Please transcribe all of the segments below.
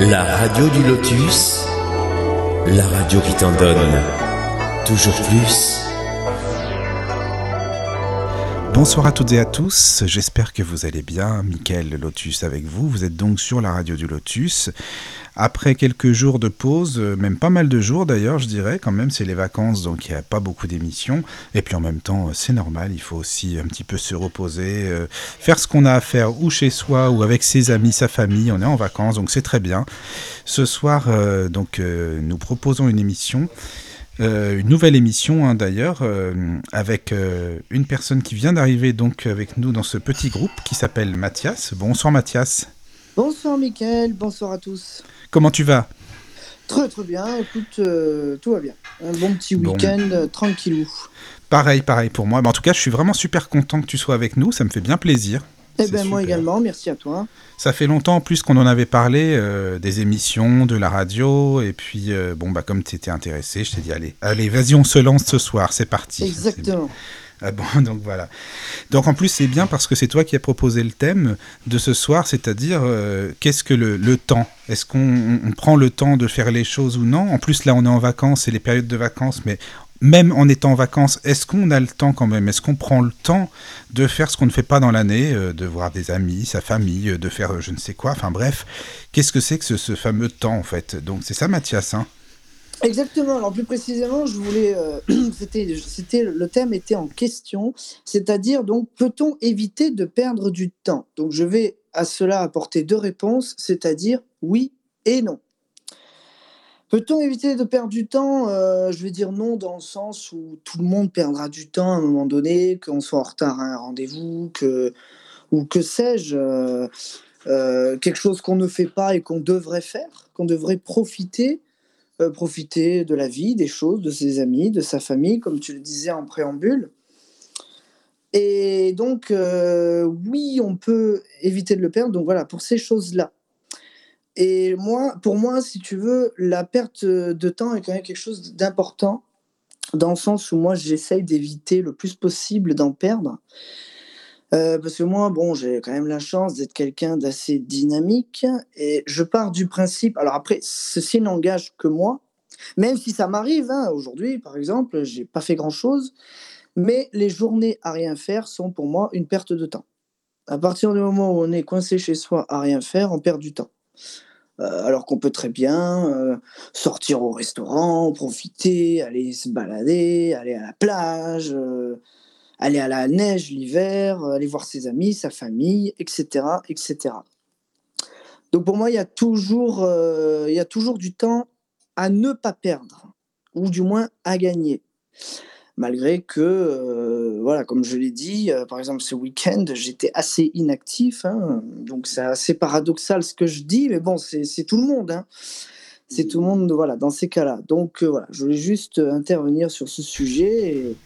La radio du lotus, la radio qui t'en donne toujours plus. Bonsoir à toutes et à tous, j'espère que vous allez bien. Mickaël Lotus avec vous, vous êtes donc sur la radio du Lotus. Après quelques jours de pause, euh, même pas mal de jours d'ailleurs, je dirais, quand même, c'est les vacances, donc il n'y a pas beaucoup d'émissions. Et puis en même temps, euh, c'est normal, il faut aussi un petit peu se reposer, euh, faire ce qu'on a à faire ou chez soi ou avec ses amis, sa famille. On est en vacances, donc c'est très bien. Ce soir, donc, nous proposons une émission. une nouvelle émission hein, d'ailleurs avec une personne qui vient d'arriver donc avec nous dans ce petit groupe qui s'appelle Mathias. Bonsoir Mathias. Bonsoir Mickaël, bonsoir à tous. Comment tu vas Très très bien, écoute, euh, tout va bien. Un bon petit week-end euh, tranquillou. Pareil, pareil pour moi. en tout cas, je suis vraiment super content que tu sois avec nous, ça me fait bien plaisir. Eh bien moi également, merci à toi. Ça fait longtemps en plus qu'on en avait parlé, euh, des émissions, de la radio, et puis bon bah comme tu étais intéressé, je t'ai dit allez, allez, vas-y on se lance ce soir, c'est parti. Exactement. Ah bon, donc voilà. Donc en plus c'est bien parce que c'est toi qui as proposé le thème de ce soir, c'est-à-dire euh, qu'est-ce que le, temps? Est-ce qu'on prend le temps de faire les choses ou non? En plus là on est en vacances, c'est les périodes de vacances, mais même en étant en vacances, est-ce qu'on a le temps quand même? Est-ce qu'on prend le temps de faire ce qu'on ne fait pas dans l'année, euh, de voir des amis, sa famille, euh, de faire je ne sais quoi? Enfin bref, qu'est-ce que c'est que ce, ce, fameux temps en fait? Donc c'est ça Mathias, hein? Exactement. Alors plus précisément, je voulais, euh, c'était, c'était le thème était en question, c'est-à-dire donc peut-on éviter de perdre du temps? Donc je vais à cela apporter deux réponses, c'est-à-dire oui et non. Peut-on éviter de perdre du temps? Euh, Je vais dire non dans le sens où tout le monde perdra du temps à un moment donné, qu'on soit en retard à un rendez-vous, que ou que sais-je. Euh, quelque chose qu'on ne fait pas et qu'on devrait faire, qu'on devrait profiter euh, profiter de la vie, des choses, de ses amis, de sa famille, comme tu le disais en préambule. Et donc, euh, oui, on peut éviter de le perdre. Donc voilà, pour ces choses-là. Et moi, pour moi, si tu veux, la perte de temps est quand même quelque chose d'important, dans le sens où moi, j'essaye d'éviter le plus possible d'en perdre. Euh, parce que moi, bon, j'ai quand même la chance d'être quelqu'un d'assez dynamique et je pars du principe. Alors après, ceci n'engage que moi, même si ça m'arrive. Hein, aujourd'hui, par exemple, j'ai pas fait grand chose, mais les journées à rien faire sont pour moi une perte de temps. À partir du moment où on est coincé chez soi à rien faire, on perd du temps. Euh, alors qu'on peut très bien euh, sortir au restaurant, profiter, aller se balader, aller à la plage aller à la neige l'hiver, euh, aller voir ses amis, sa famille, etc., etc. Donc pour moi, il y a toujours, euh, il y a toujours du temps à ne pas perdre, ou du moins à gagner. Malgré que, euh, voilà, comme je l'ai dit, par exemple ce week-end, j'étais assez inactif, hein. donc c'est assez paradoxal ce que je dis, mais bon, c'est tout le monde. Hein. C'est tout le monde, voilà, dans ces cas-là. Donc voilà, je voulais juste intervenir sur ce sujet. Et,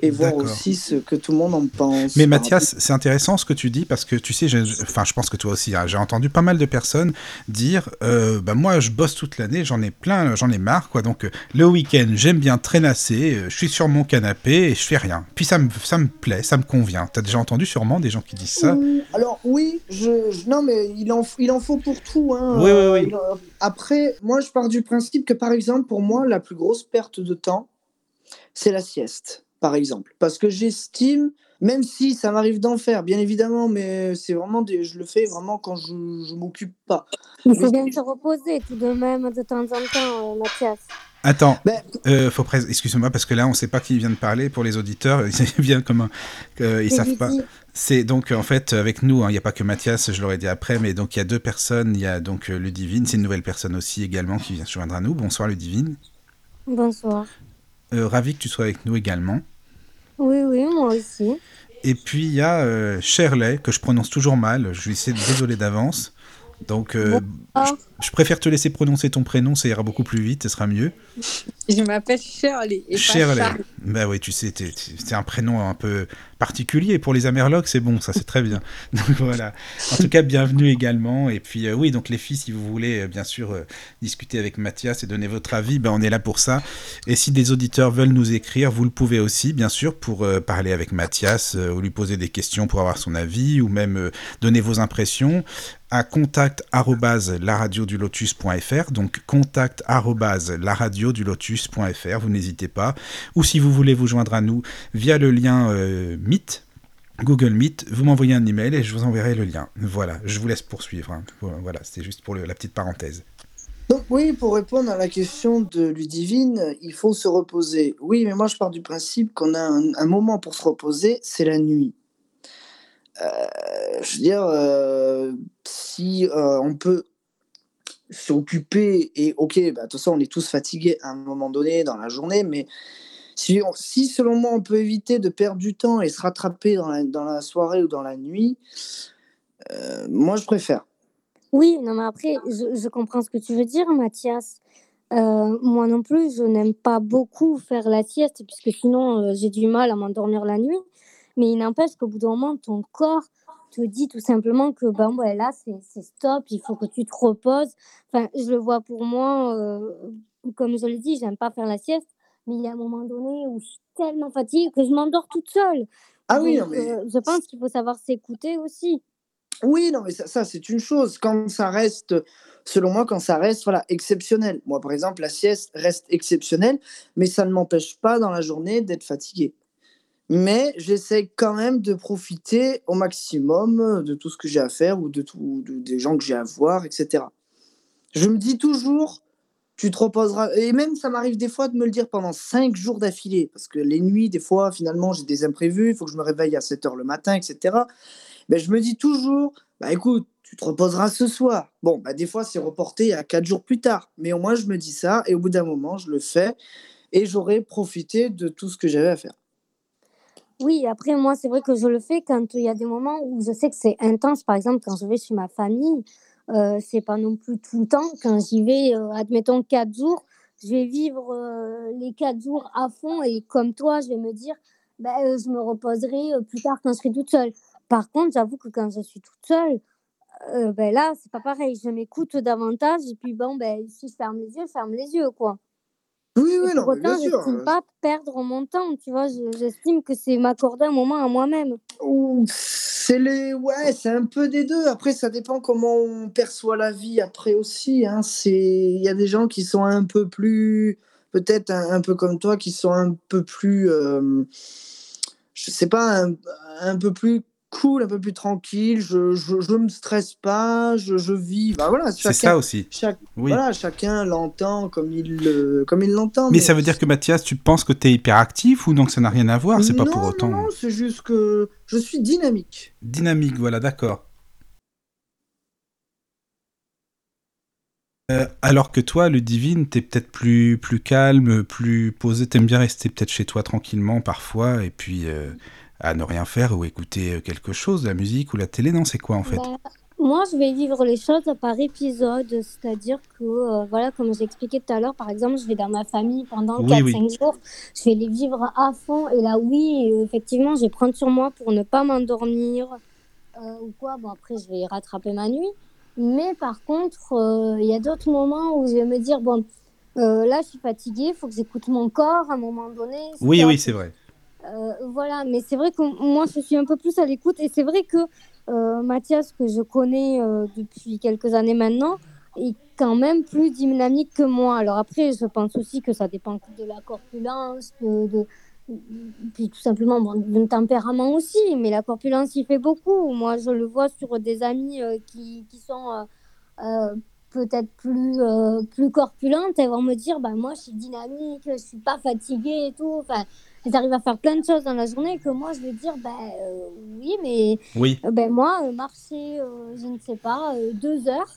et voir aussi ce que tout le monde en pense. Mais Mathias, c'est intéressant ce que tu dis parce que tu sais, enfin, je pense que toi aussi, hein, j'ai entendu pas mal de personnes dire, euh, bah moi, je bosse toute l'année, j'en ai plein, j'en ai marre, quoi. Donc euh, le week-end, j'aime bien traînasser, euh, je suis sur mon canapé et je fais rien. Puis ça me, ça me plaît, ça me convient. T'as déjà entendu sûrement des gens qui disent ça? Alors oui, je, non mais il en, il en faut pour tout. Hein. Oui, oui, oui. Après, moi, je pars du principe que par exemple, pour moi, la plus grosse perte de temps, c'est la sieste par exemple. Parce que j'estime, même si ça m'arrive d'en faire, bien évidemment, mais c'est vraiment des, je le fais vraiment quand je ne m'occupe pas. Il faut bien se reposer tout de même de temps en temps, euh, Mathias. Attends, ben, euh, faut excuse-moi parce que là on ne sait pas qui vient de parler pour les auditeurs, ils viennent comme ils savent pas. C'est donc en fait avec nous, hein, il n'y a pas que Mathias, je l'aurais dit après, mais donc il y a deux personnes, il y a donc euh, Ludivine, c'est une nouvelle personne aussi également qui vient se joindre à nous. Bonsoir Ludivine. Bonsoir. ravi que tu sois avec nous également. Oui, oui, moi aussi. Et puis il y a euh, Shirley, que je prononce toujours mal, je essayer de désolé d'avance. Donc, euh, je, préfère te laisser prononcer ton prénom, ça ira beaucoup plus vite, ce sera mieux. Je m'appelle Shirley. Et Shirley. Pas bah oui, tu sais, c'est un prénom un peu particulier pour les Amerlocs, c'est bon, ça c'est très bien. Donc voilà. En tout cas, bienvenue également. Et puis euh, oui, donc les filles, si vous voulez euh, bien sûr discuter avec Mathias et donner votre avis, ben on est là pour ça. Et si des auditeurs veulent nous écrire, vous le pouvez aussi, bien sûr, pour parler avec Mathias ou lui poser des questions pour avoir son avis ou même donner vos impressions à contact@laradiodulotus.fr. Donc contact@laradiodulotus.fr. Vous n'hésitez pas. Ou si vous voulez vous joindre à nous via le lien euh, Meet, Google Meet, vous m'envoyez un email et je vous enverrai le lien. Voilà, je vous laisse poursuivre. hein. Voilà, c'était juste pour la petite parenthèse. Donc oui, pour répondre à la question de Ludivine, il faut se reposer. Oui, mais moi je pars du principe qu'on a un, moment pour se reposer, c'est la nuit. Euh, je veux dire, euh, si on peut s'occuper, et ok, bah, de toute façon on est tous fatigués à un moment donné dans la journée, mais si, si selon moi on peut éviter de perdre du temps et se rattraper dans la, dans la soirée ou dans la nuit, euh, moi je préfère. Oui, non, mais après, je, je comprends ce que tu veux dire, Mathias. Euh, moi non plus, je n'aime pas beaucoup faire la sieste, puisque sinon, euh, j'ai du mal à m'endormir la nuit. Mais il n'empêche qu'au bout d'un moment, ton corps te dit tout simplement que ben, ouais, là, c'est stop, il faut que tu te reposes. Enfin, je le vois pour moi, euh, comme je l'ai dit, j'aime pas faire la sieste, mais il y a un moment donné où je suis tellement fatiguée que je m'endors toute seule. Ah oui, non, mais euh, je pense qu'il faut savoir s'écouter aussi. Oui, non, mais ça, ça, c'est une chose. Quand ça reste, selon moi, quand ça reste voilà, exceptionnel. Moi, par exemple, la sieste reste exceptionnelle, mais ça ne m'empêche pas dans la journée d'être fatigué. Mais j'essaie quand même de profiter au maximum de tout ce que j'ai à faire ou de tout, de- des gens que j'ai à voir, etc. Je me dis toujours, tu te reposeras. Et même, ça m'arrive des fois de me le dire pendant cinq jours d'affilée. Parce que les nuits, des fois, finalement, j'ai des imprévus. Il faut que je me réveille à 7 heures le matin, etc. Mais je me dis toujours, bah écoute, tu te reposeras ce soir. Bon, bah des fois, c'est reporté à quatre jours plus tard. Mais au moins, je me dis ça. Et au bout d'un moment, je le fais. Et j'aurai profité de tout ce que j'avais à faire. Oui, après, moi, c'est vrai que je le fais quand il y a des moments où je sais que c'est intense. Par exemple, quand je vais chez ma famille, euh, c'est pas non plus tout le temps. Quand j'y vais, euh, admettons, quatre jours, je vais vivre euh, les quatre jours à fond. Et comme toi, je vais me dire, ben, euh, je me reposerai plus tard quand je serai toute seule. Par contre, j'avoue que quand je suis toute seule, euh, ben là, c'est pas pareil. Je m'écoute davantage. Et puis, bon, ben, si je ferme les yeux, je ferme les yeux, quoi. Oui, oui, pour non, bien autant, sûr. j'estime euh, pas perdre mon temps, tu vois. je- J'estime que c'est m'accorder un moment à moi-même. C'est les, ouais, c'est un peu des deux. Après, ça dépend comment on perçoit la vie après aussi. Hein. C'est, il y a des gens qui sont un peu plus, peut-être un, un peu comme toi, qui sont un peu plus, euh, je sais pas, un, un peu plus cool, un peu plus tranquille. Je, je, je me stresse pas, je, je vis. Bah voilà, C'est ça aussi. chaque, Oui. voilà, chacun l'entend comme il, le- comme il l'entend. Mais ça veut dire que Mathias, tu penses que tu es hyperactif ou donc ça n'a rien à voir? C'est pas pour autant non, c'est juste que je suis dynamique. dynamique, voilà, d'accord. Euh, alors que toi, Ludivine, t'es peut-être plus, plus calme, plus posé, t'aimes bien rester peut-être chez toi tranquillement parfois, et puis euh, à ne rien faire ou écouter euh, quelque chose, la musique ou la télé, non, c'est quoi en fait? Bah, moi, je vais vivre les choses par épisode, c'est-à-dire que, euh, voilà, comme j'expliquais tout à l'heure, par exemple, je vais dans ma famille pendant Oui, 4-5 oui. jours, je vais les vivre à fond, et là, oui, effectivement, je vais prendre sur moi pour ne pas m'endormir euh, ou quoi. Bon, après, je vais rattraper ma nuit, mais par contre, euh, il y a d'autres moments où je vais me dire, bon, là, je suis fatiguée, il faut que j'écoute mon corps à un moment donné. Oui, oui, c'est vrai. Euh, voilà, mais c'est vrai que moi, je suis un peu plus à l'écoute. Et c'est vrai que euh, Mathias, que je connais euh, depuis quelques années maintenant, est quand même plus dynamique que moi. Alors après, je pense aussi que ça dépend de la corpulence, de, de- puis tout simplement bon, d'un tempérament aussi. Mais la corpulence, il fait beaucoup. Moi, je le vois sur des amis qui, sont peut-être plus, plus corpulentes. Elles vont me dire, bah, moi, je suis dynamique, je suis pas fatiguée et tout. Enfin, elles arrivent à faire plein de choses dans la journée que moi, je vais dire, bah, euh, oui, mais Oui, euh, ben moi, euh, marcher, euh, je ne sais pas, deux heures,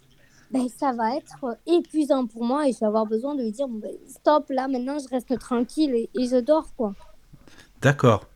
ben, ça va être épuisant pour moi et je vais avoir besoin de lui dire, ben, stop, là, maintenant, je reste tranquille et, et je dors, quoi. d'accord.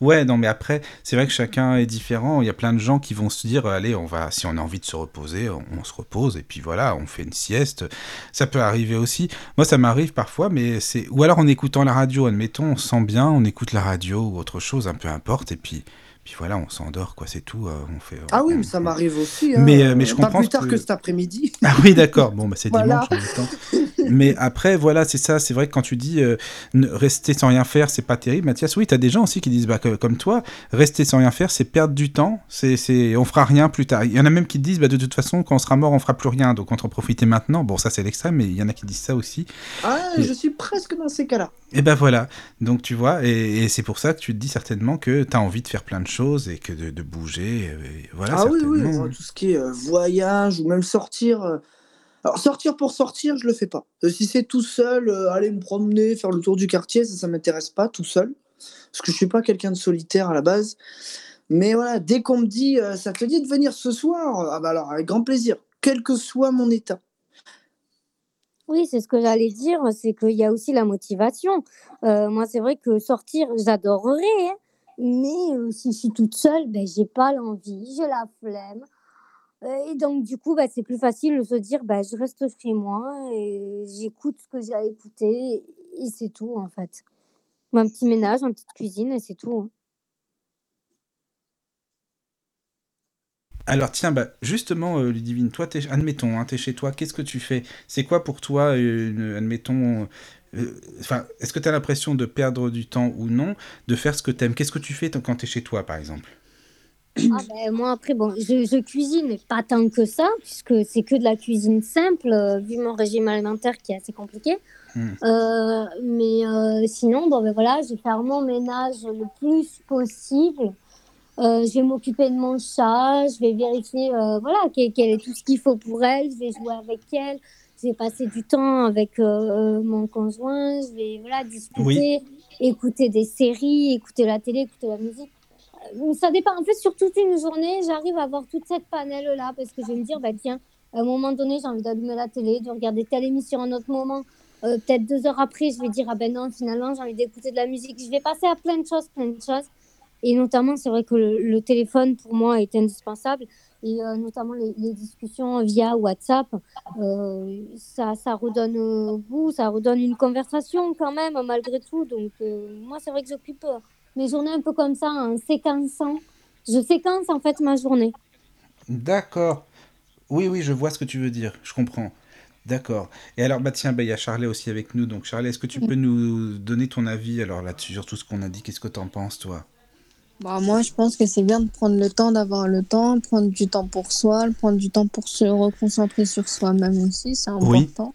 Ouais, non, mais après, c'est vrai que chacun est différent. Il y a plein de gens qui vont se dire, allez, on va, si on a envie de se reposer, on, on se repose, et puis voilà, on fait une sieste. Ça peut arriver aussi. Moi, ça m'arrive parfois, mais c'est, ou alors en écoutant la radio, admettons, on se sent bien, on écoute la radio ou autre chose, un peu importe, et puis, puis voilà, on s'endort, quoi, c'est tout. euh, on fait. Ah oui, on- mais ça on- m'arrive aussi. hein. Mais, euh, mais je Pas comprends plus tard que- que cet après-midi. Ah oui, d'accord. Bon, bah c'est Voilà. dimanche en même temps. Mais après, voilà, c'est ça. C'est vrai que quand tu dis euh, rester sans rien faire, c'est pas terrible, Mathias. Oui, tu as des gens aussi qui disent, bah, comme toi, rester sans rien faire, c'est perdre du temps. C'est, c'est, on fera rien plus tard. Il y en a même qui disent, bah, de toute façon, quand on sera mort, on fera plus rien. Donc, on en profiter maintenant. Bon, ça, c'est l'extrême, mais il y en a qui disent ça aussi. Ah, je suis presque dans ces cas-là. Et ben voilà. Donc, tu vois, et, c'est pour ça que tu te dis certainement que tu as envie de faire plein de choses et que de, bouger. voilà, ah oui, oui, tout ce qui est euh, voyage ou même sortir. Euh, alors sortir pour sortir, je le fais pas. Euh, si c'est tout seul, euh, aller me promener, faire le tour du quartier, ça, ça m'intéresse pas tout seul, parce que je suis pas quelqu'un de solitaire à la base. Mais voilà, dès qu'on me dit, euh, ça te dit de venir ce soir, ah bah alors avec grand plaisir, quel que soit mon état. Oui, c'est ce que j'allais dire, c'est qu'il y a aussi la motivation. moi, c'est vrai que sortir, j'adorerais, hein, mais si je suis toute seule, ben, j'ai pas l'envie, j'ai la flemme. Et donc, du coup, bah, c'est plus facile de se dire, bah, je reste chez moi et j'écoute ce que j'ai à écouter et c'est tout, en fait. Un petit ménage, une petite cuisine et c'est tout. Hein. Alors tiens, bah, justement, euh, Ludivine, toi, admettons, hein, tu es chez toi, qu'est-ce que tu fais? C'est quoi pour toi, admettons, euh, est-ce que tu as l'impression de perdre du temps ou non, de faire ce que tu aimes Qu'est-ce que tu fais quand tu es chez toi, par exemple? Ah ben, moi après bon je, je, cuisine pas tant que ça puisque c'est que de la cuisine simple euh, vu mon régime alimentaire qui est assez compliqué. Hmm. euh, mais sinon bon ben voilà je faire mon ménage le plus possible je vais m'occuper de mon chat je vais vérifier voilà quel, est tout ce qu'il faut pour elle je vais jouer avec elle je vais passer du temps avec mon conjoint je vais voilà discuter écouter des séries écouter la télé écouter la musique ça dépend. En fait, sur toute une journée, j'arrive à avoir toute cette panelle-là parce que je vais me dire, bah, tiens, à un moment donné, j'ai envie d'allumer la télé, de regarder telle émission à un autre moment. Euh, peut-être deux heures après, je vais dire, ah ben non, finalement, j'ai envie d'écouter de la musique. Je vais passer à plein de choses, plein de choses. Et notamment, c'est vrai que le, téléphone, pour moi, est indispensable. Et euh, notamment les, discussions via WhatsApp, euh, ça, ça redonne goût, ça redonne une conversation quand même, malgré tout. Donc, moi, c'est vrai que j'occupe mes journées un peu comme ça, en séquençant. Je séquence en fait ma journée. D'accord. Oui, oui, je vois ce que tu veux dire. Je comprends. D'accord. Et alors, bah tiens, bah, il y a Charlie aussi avec nous. Donc, Charlie, est-ce que tu peux nous donner ton avis alors là-dessus, sur tout ce qu'on a dit? Qu'est-ce que tu en penses, toi? Bah, Moi, je pense que c'est bien de prendre le temps d'avoir le temps, prendre du temps pour soi, prendre du temps pour se reconcentrer sur soi-même aussi, c'est important.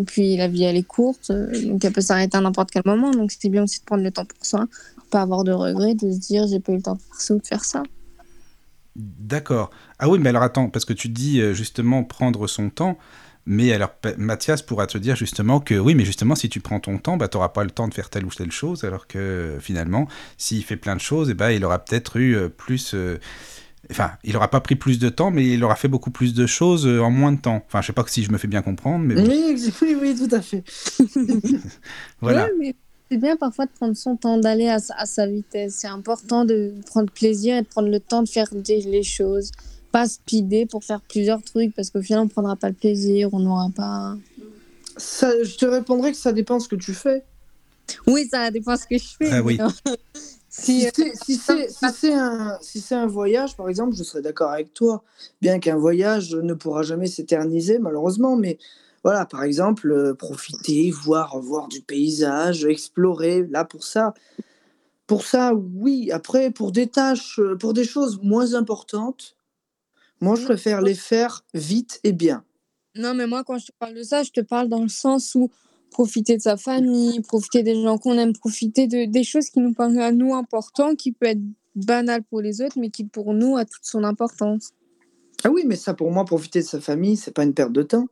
Et puis, la vie, elle est courte, euh, donc elle peut s'arrêter à n'importe quel moment. Donc, c'est bien aussi de prendre le temps pour soi pas avoir de regrets, de se dire j'ai pas eu le temps de faire ça ou de faire ça. D'accord. Ah oui, mais alors attends, parce que tu dis euh, justement prendre son temps, mais alors Mathias pourra te dire justement que oui, mais justement si tu prends ton temps, bah, tu n'auras pas le temps de faire telle ou telle chose, alors que finalement, s'il fait plein de choses, et eh ben, il aura peut-être eu euh, plus... Euh, enfin, il n'aura pas pris plus de temps, mais il aura fait beaucoup plus de choses en moins de temps. Enfin, je sais pas si je me fais bien comprendre, mais... Oui, oui, oui, tout à fait. voilà. C'est bien parfois de prendre son temps, d'aller à, sa vitesse. C'est important de prendre plaisir et de prendre le temps de faire les choses. Pas speeder pour faire plusieurs trucs parce qu'au final, on ne prendra pas le plaisir, on n'aura pas. Ça, je te répondrai que ça dépend ce que tu fais. Oui, ça dépend ce que je fais. Ah, oui. si, si c'est un, si un voyage, par exemple, je serais d'accord avec toi. Bien qu'un voyage ne pourra jamais s'éterniser, malheureusement, mais voilà, par exemple, euh, profiter, voir, voir du paysage, explorer. Là, pour ça, pour ça, oui. Après, pour des tâches, euh, pour des choses moins importantes, moi, je préfère les faire vite et bien. Non, mais moi, quand je te parle de ça, je te parle dans le sens où profiter de sa famille, profiter des gens qu'on aime, profiter de, des choses qui nous paraissent à nous importantes, qui peut être banal pour les autres, mais qui pour nous a toute son importance. Ah oui, mais ça, pour moi, profiter de sa famille, c'est pas une perte de temps.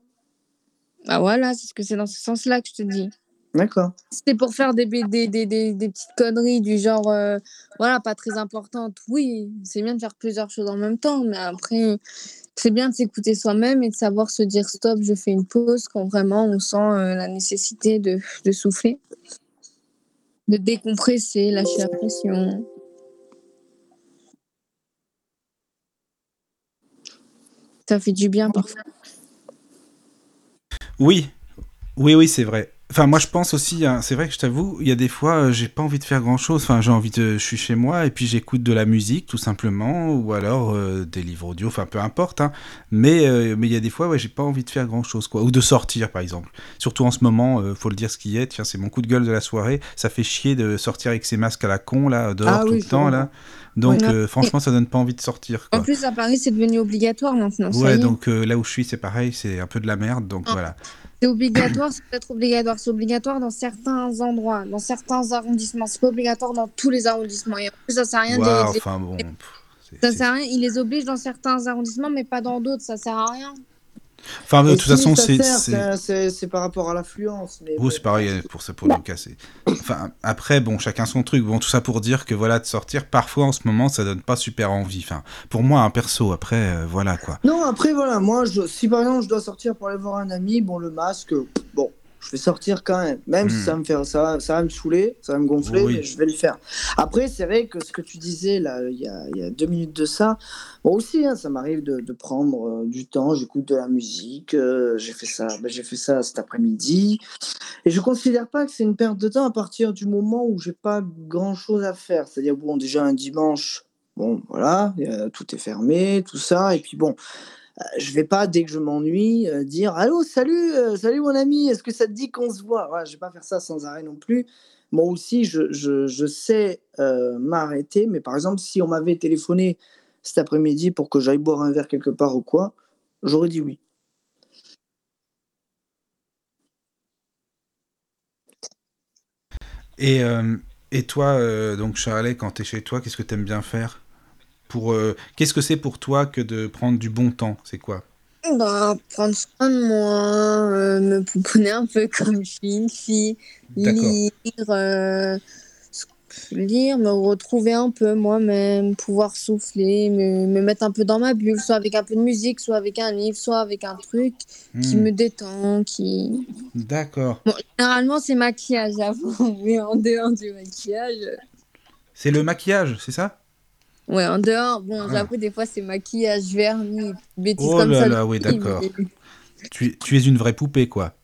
Bah voilà, c'est ce que c'est dans ce sens-là que je te dis. D'accord. C'était pour faire des, des, des, des, petites conneries du genre, euh, voilà, pas très importantes. Oui, c'est bien de faire plusieurs choses en même temps, mais après, c'est bien de s'écouter soi-même et de savoir se dire stop, je fais une pause quand vraiment on sent euh, la nécessité de, de souffler, de décompresser, lâcher la pression. Ça fait du bien parfois. Oui, oui, oui, c'est vrai. Enfin, moi, je pense aussi, hein, c'est vrai que je t'avoue, il y a des fois, euh, j'ai pas envie de faire grand chose. Enfin, j'ai envie de. Je suis chez moi et puis j'écoute de la musique, tout simplement, ou alors euh, des livres audio, enfin, peu importe. Hein. Mais euh, mais il y a des fois, ouais, j'ai pas envie de faire grand chose, quoi. Ou de sortir, par exemple. Surtout en ce moment, faut le dire ce qui est. Tiens, c'est mon coup de gueule de la soirée. Ça fait chier de sortir avec ces masques à la con, là, dehors Ah tout oui, le temps, là. Donc, euh, franchement, ça donne pas envie de sortir, quoi. En plus, à Paris, c'est devenu obligatoire maintenant. Ouais, donc euh, là où je suis, c'est pareil, c'est un peu de la merde, donc Ah. voilà. C'est obligatoire, c'est peut-être obligatoire. C'est obligatoire dans certains endroits, dans certains arrondissements. C'est pas obligatoire dans tous les arrondissements. Et en plus, ça sert à rien de les- Waouh, de les- enfin bon. pff, Ça sert à rien. Ils les obligent dans certains arrondissements, mais pas dans d'autres. Ça sert à rien. Enfin, de toute si façon, c'est. c'est- par rapport à l'affluence. Oui, bon. c'est pareil pour ça, pour casser. Enfin, après, bon, chacun son truc. Bon, tout ça pour dire que voilà, de sortir, parfois en ce moment, ça donne pas super envie. Enfin, pour moi, un perso, après, euh, voilà quoi. Non, après, voilà, moi, je, si par exemple je dois sortir pour aller voir un ami, bon, le masque, bon, je vais sortir quand même. Même si Hmm. ça va me faire, ça, va- ça va me saouler, ça va me gonfler, Oui. mais je vais le faire. Après, c'est vrai que ce que tu disais là, il y a, il y a deux minutes de ça, moi aussi, hein, ça m'arrive de, de prendre euh, du temps, j'écoute de la musique, euh, j'ai fait ça, ben, j'ai fait ça cet après-midi, et je considère pas que c'est une perte de temps à partir du moment où j'ai pas grand-chose à faire. C'est-à-dire, bon, déjà un dimanche. Bon, voilà, euh, tout est fermé, tout ça. Et puis bon, je vais pas, dès que je m'ennuie, euh, dire Allô, salut, euh, salut mon ami, est-ce que ça te dit qu'on se voit? Voilà, Je vais pas faire ça sans arrêt non plus. Moi aussi, je, je, sais euh, m'arrêter, mais par exemple, si on m'avait téléphoné cet après-midi pour que j'aille boire un verre quelque part ou quoi, j'aurais dit oui. Et, euh, et toi, euh, donc Charlet, quand t'es chez toi, qu'est-ce que t'aimes bien faire? Pour euh, Qu'est-ce que c'est pour toi que de prendre du bon temps? C'est quoi? Bah, prendre soin de moi, euh, me pouponner un peu comme je suis une fille, lire, euh, lire, me retrouver un peu moi-même, pouvoir souffler, me, me mettre un peu dans ma bulle, soit avec un peu de musique, soit avec un livre, soit avec un truc qui Hmm, me détend, qui... D'accord. Bon, généralement, c'est maquillage, j'avoue, mais en dehors du maquillage... euh, C'est le maquillage, c'est ça? Ouais, en dehors, bon, Ah. j'avoue, des fois, c'est maquillage, vernis, bêtises Oh comme là ça. là, oui, d'accord. tu, es- tu es une vraie poupée, quoi.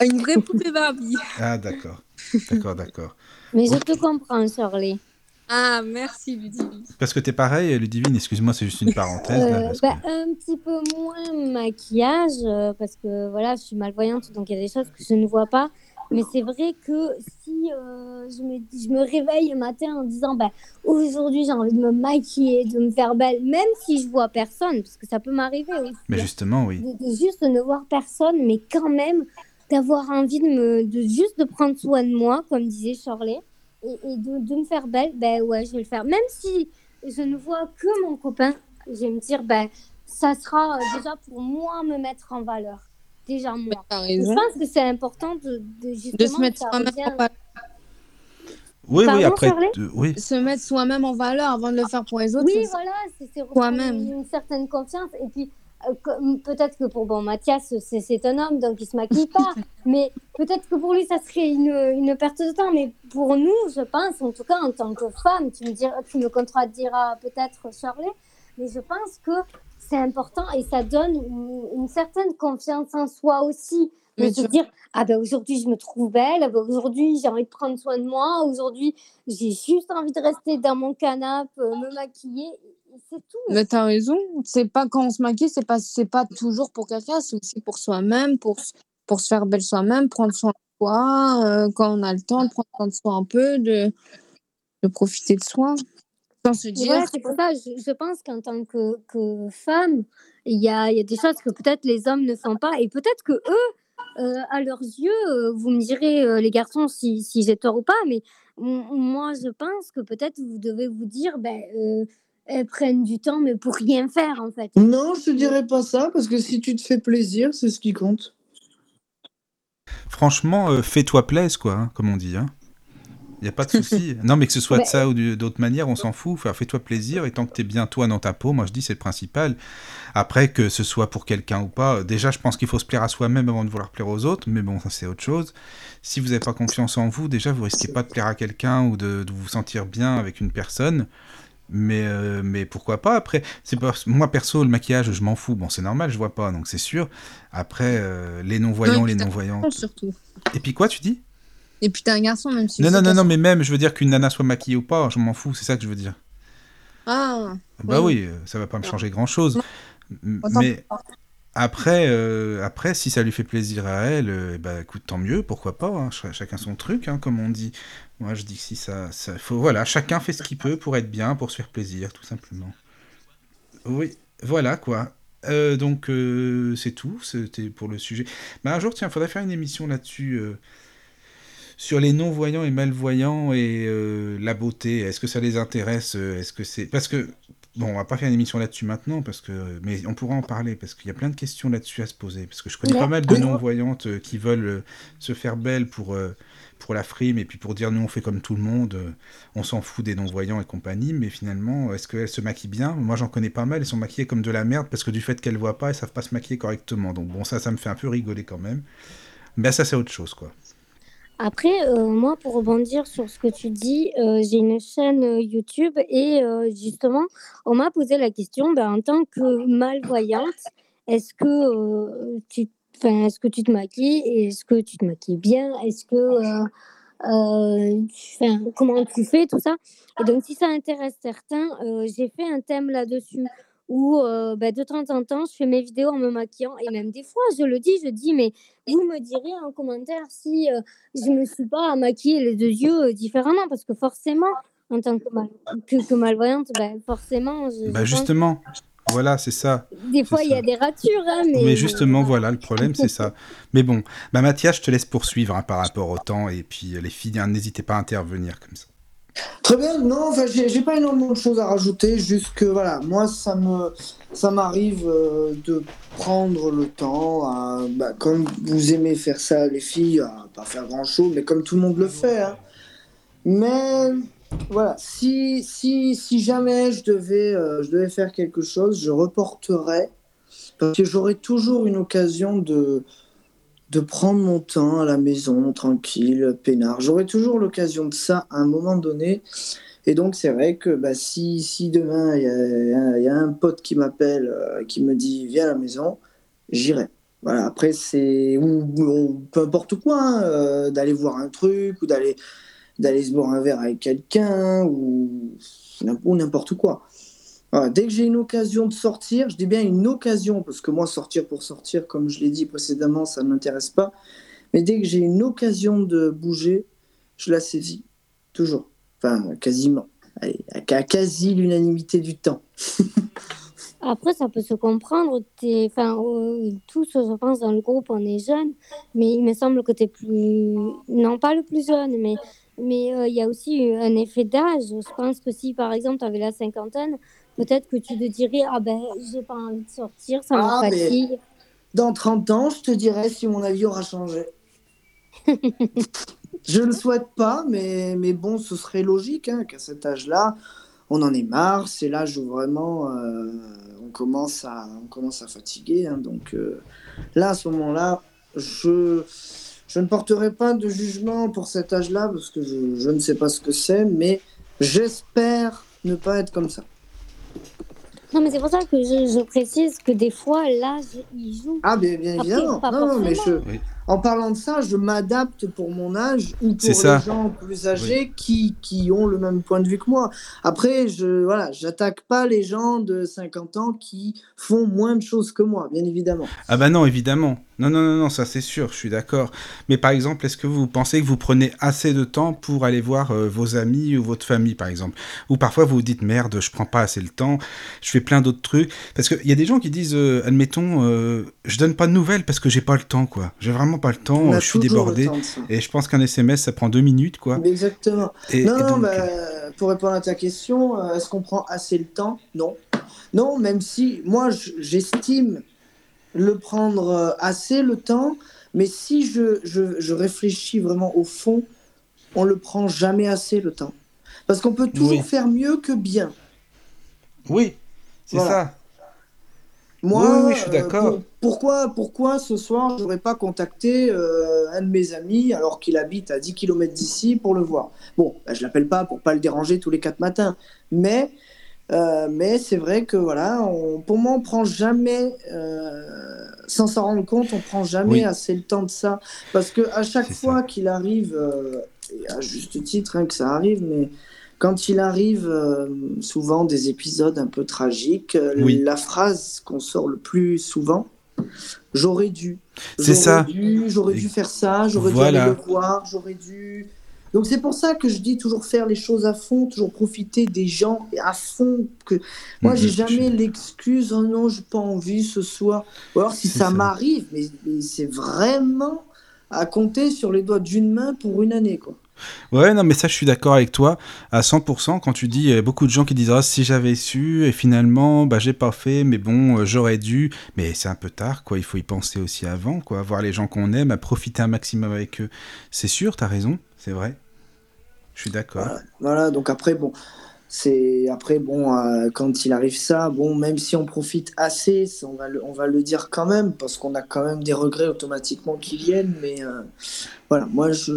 Une vraie poupée Barbie. Ah, d'accord. D'accord, d'accord. Mais je te comprends, Shirley. Ah, merci, Ludivine. Parce que t'es pareil, Ludivine, excuse-moi, c'est juste une parenthèse. là, Euh, bah, que- un petit peu moins maquillage, euh, parce que voilà, je suis malvoyante, donc il y a des choses que je ne vois pas. Mais c'est vrai que si euh, je, me, je me réveille le matin en disant bah, aujourd'hui j'ai envie de me maquiller, de me faire belle, même si je vois personne, parce que ça peut m'arriver aussi, Mais hein, justement, oui. de, de juste ne voir personne, mais quand même d'avoir envie de me, de juste de prendre soin de moi, comme disait Shirley, et, et de, de me faire belle, ben ouais, je vais le faire. Même si je ne vois que mon copain, je vais me dire, ben ça sera euh, déjà pour moi me mettre en valeur. Déjà moi. Je pense que c'est important de, de justement De se mettre soi-même revient- en valeur. Oui, oui, Pardon, après. Charlie euh, oui. Se mettre soi-même en valeur avant de le faire pour les autres. Oui, voilà, c'est reprendre une certaine confiance. Et puis, euh, peut-être que pour bon, Mathias, c'est c'est un homme, donc il se maquille pas. mais peut-être que pour lui, ça serait une, une perte de temps. Mais pour nous, je pense, en tout cas, en tant que femme, tu me, diras, tu me contrediras peut-être, Charlie, mais je pense que c'est important et ça donne une, une certaine confiance en soi aussi. De se dire, ah ben aujourd'hui je me trouve belle, ah ben aujourd'hui j'ai envie de prendre soin de moi, aujourd'hui j'ai juste envie de rester dans mon canapé, euh, me maquiller, c'est tout. Mais t'as raison. C'est pas quand on se maquille, c'est pas, c'est pas toujours pour quelqu'un, c'est aussi pour soi-même, pour, pour se faire belle soi-même, prendre soin de soi, euh, quand on a le temps, de prendre soin de soi un peu, de, de profiter de soi. Sans se Et dire, voilà, c'est pour ça, je, je pense qu'en tant que, que femme, il y a, il y a des choses que peut-être les hommes ne font pas, et peut-être que eux, euh, à leurs yeux, euh, vous me direz, euh, les garçons, si, si j'ai tort ou pas, mais moi, je pense que peut-être vous devez vous dire, ben, euh, elles prennent du temps, mais pour rien faire, en fait. Non, je te dirais pas ça, parce que si tu te fais plaisir, c'est ce qui compte. Franchement, euh, fais-toi plaise, quoi, hein, comme on dit. Hein. Il n'y a pas de souci. non, mais que ce soit de ça ou d'autres manières, on s'en fout. Fais-toi plaisir. Et tant que tu es bien toi dans ta peau, moi je dis c'est le principal. Après, que ce soit pour quelqu'un ou pas, déjà, je pense qu'il faut se plaire à soi-même avant de vouloir plaire aux autres. Mais bon, ça c'est autre chose. Si vous n'avez pas confiance en vous, déjà, vous risquez pas de plaire à quelqu'un ou de, de vous sentir bien avec une personne. Mais, euh, mais pourquoi pas? Après c'est pas moi perso le maquillage je m'en fous bon c'est normal je vois pas donc c'est sûr après euh, les non voyants Non, et les puis non t'as- voyantes Surtout. et puis quoi tu dis? Et puis t'es un garçon, même si. non non non non mais même je veux dire qu'une nana soit maquillée ou pas je m'en fous c'est ça que je veux dire Ah, bah Oui. oui euh, ça va pas me changer grand chose mais Après, euh, après, si ça lui fait plaisir à elle, euh, bah écoute, tant mieux, pourquoi pas. hein, ch- chacun son truc, hein, comme on dit. Moi, je dis que si ça, ça faut, voilà, chacun fait ce qu'il peut pour être bien, pour se faire plaisir, tout simplement. Oui, voilà quoi. Euh, donc c'est tout, c'était pour le sujet. Bah, un jour, tiens, faudrait faire une émission là-dessus. Sur les non-voyants et malvoyants et euh, la beauté, est-ce que ça les intéresse euh, Est-ce que c'est parce que bon, on va pas faire une émission là-dessus maintenant parce que mais on pourra en parler parce qu'il y a plein de questions là-dessus à se poser parce que je connais Ouais. pas mal de non-voyantes euh, qui veulent se faire belles pour pour la frime et puis pour dire nous on fait comme tout le monde, on s'en fout des non-voyants et compagnie, mais finalement est-ce qu'elles se maquillent bien? Moi j'en connais pas mal, elles sont maquillées comme de la merde parce que du fait qu'elles voient pas, elles savent pas se maquiller correctement. Donc bon ça ça me fait un peu rigoler quand même. Mais ça c'est autre chose quoi. Après, euh, moi, pour rebondir sur ce que tu dis, euh, j'ai une chaîne euh, YouTube et justement, on m'a posé la question, ben, en tant que malvoyante, est-ce que, tu, est-ce que tu te maquilles est-ce que tu te maquilles bien? Est-ce que, comment tu fais tout ça? Et donc, si ça intéresse certains, j'ai fait un thème là-dessus où euh, ben, de temps en temps, je fais mes vidéos en me maquillant et même des fois, je le dis, je dis, mais vous me direz en commentaire si euh, je me suis pas maquillée les deux yeux euh, différemment parce que forcément en tant que, mal- que, que malvoyante ben, forcément je, je Bah pense justement, voilà c'est ça. des fois il y a des ratures hein, mais, Mais justement, voilà, le problème, c'est ça. Mais bon, bah Mathias, je te laisse poursuivre hein, par rapport au temps. Et puis, les filles, hein, n'hésitez pas à intervenir comme ça. Très bien, non, enfin, j'ai pas énormément de choses à rajouter, juste que voilà, moi ça me ça m'arrive euh, de prendre le temps, à, bah, comme vous aimez faire ça les filles, à pas faire grand chose, mais comme tout le monde le fait. hein. Mais voilà, si, si, si jamais je devais, euh, je devais faire quelque chose, je reporterais, parce que j'aurais toujours une occasion de, de prendre mon temps à la maison, tranquille, peinard. J'aurai toujours l'occasion de ça à un moment donné. Et donc, c'est vrai que bah, si, si demain, il y a, un pote qui m'appelle, euh, qui me dit viens à la maison, j'irai. Voilà, après, c'est. Ou, ou peu importe quoi, hein, euh, d'aller voir un truc, ou d'aller d'aller se boire un verre avec quelqu'un, ou, ou n'importe quoi. Dès que j'ai une occasion de sortir, je dis bien une occasion, parce que moi, sortir pour sortir, comme je l'ai dit précédemment, ça ne m'intéresse pas. Mais dès que j'ai une occasion de bouger, je la saisis. Toujours. Enfin, quasiment. À quasi l'unanimité du temps. après ça peut se comprendre euh, tous je pense dans le groupe on est jeunes mais il me semble que tu es plus non pas le plus jeune mais mais euh, il y a aussi un effet d'âge je pense que si par exemple tu avais la cinquantaine peut-être que tu te dirais ah ben j'ai pas envie de sortir ça me Ah, fatigue Dans 30 ans, je te dirai si mon avis aura changé. je ne le souhaite pas, mais, mais bon, ce serait logique hein, qu'à cet âge-là, on en est marre. C'est l'âge où vraiment euh, on, commence à, on commence à fatiguer. hein. donc euh, là, à ce moment-là, je, je ne porterai pas de jugement pour cet âge-là parce que je, je ne sais pas ce que c'est, mais j'espère ne pas être comme ça. Non, mais c'est pour ça que je, je précise que des fois, l'âge, il joue. Ah, bien, bien Après, évidemment. pas Non, non, mais je. Oui. en parlant de ça, je m'adapte pour mon âge ou pour les ça. gens plus âgés qui, qui ont le même point de vue que moi. Après, je voilà, j'attaque pas les gens de 50 ans qui font moins de choses que moi, bien évidemment. Ah bah non, évidemment. Non, non, non, non, ça c'est sûr, je suis d'accord. Mais par exemple, est-ce que vous pensez que vous prenez assez de temps pour aller voir euh, vos amis ou votre famille, par exemple? Ou parfois vous vous dites, merde, je prends pas assez le temps, je fais plein d'autres trucs. Parce qu'il y a des gens qui disent, euh, admettons, euh, je donne pas de nouvelles parce que j'ai pas le temps, quoi. J'ai vraiment pas le temps, je suis débordé. Et je pense qu'un SMS, ça prend deux minutes, quoi. Exactement. Et, non, et non, bah, euh, pour répondre à ta question, est-ce qu'on prend assez le temps? Non. Non, même si moi, j'estime le prendre euh, assez le temps, mais si je, je, je réfléchis vraiment au fond, on le prend jamais assez le temps. Parce qu'on peut toujours Oui. faire mieux que bien. Oui, c'est Voilà. ça. Moi, Oui, oui, oui, je suis euh, d'accord. pour- pourquoi, pourquoi ce soir, je n'aurais pas contacté euh, un de mes amis alors qu'il habite à 10 km d'ici pour le voir? Bon, bah, je l'appelle pas pour pas le déranger tous les quatre matins, mais Euh, mais c'est vrai que voilà, on, pour moi, on prend jamais, euh, sans s'en rendre compte, on prend jamais Oui. assez le temps de ça. Parce que à chaque fois qu'il arrive, euh, et à juste titre hein, que ça arrive, mais quand il arrive souvent des épisodes un peu tragiques, Oui. la phrase qu'on sort le plus souvent, j'aurais dû. C'est J'aurais ça. dû, J'aurais dû faire ça, j'aurais Voilà. dû aller le voir, j'aurais dû. Donc c'est pour ça que je dis toujours faire les choses à fond, toujours profiter des gens à fond. Que moi Mhm, j'ai je jamais l'excuse oh non j'ai pas envie ce soir. Ou alors si ça, ça. m'arrive, mais, mais c'est vraiment à compter sur les doigts d'une main pour une année quoi. Ouais, non, mais ça, je suis d'accord avec toi à 100% quand tu dis, il y a beaucoup de gens qui disent, ah, si j'avais su, et finalement, bah, j'ai pas fait, mais bon, euh, j'aurais dû. Mais c'est un peu tard, quoi. Il faut y penser aussi avant, quoi. Voir les gens qu'on aime, à profiter un maximum avec eux. C'est sûr, t'as raison, c'est vrai. Je suis d'accord. Voilà, voilà, donc après, bon, c'est après, bon, euh, quand il arrive ça, bon, même si on profite assez, on va le, on va le dire quand même, parce qu'on a quand même des regrets automatiquement qui viennent, mais euh, voilà, moi, je,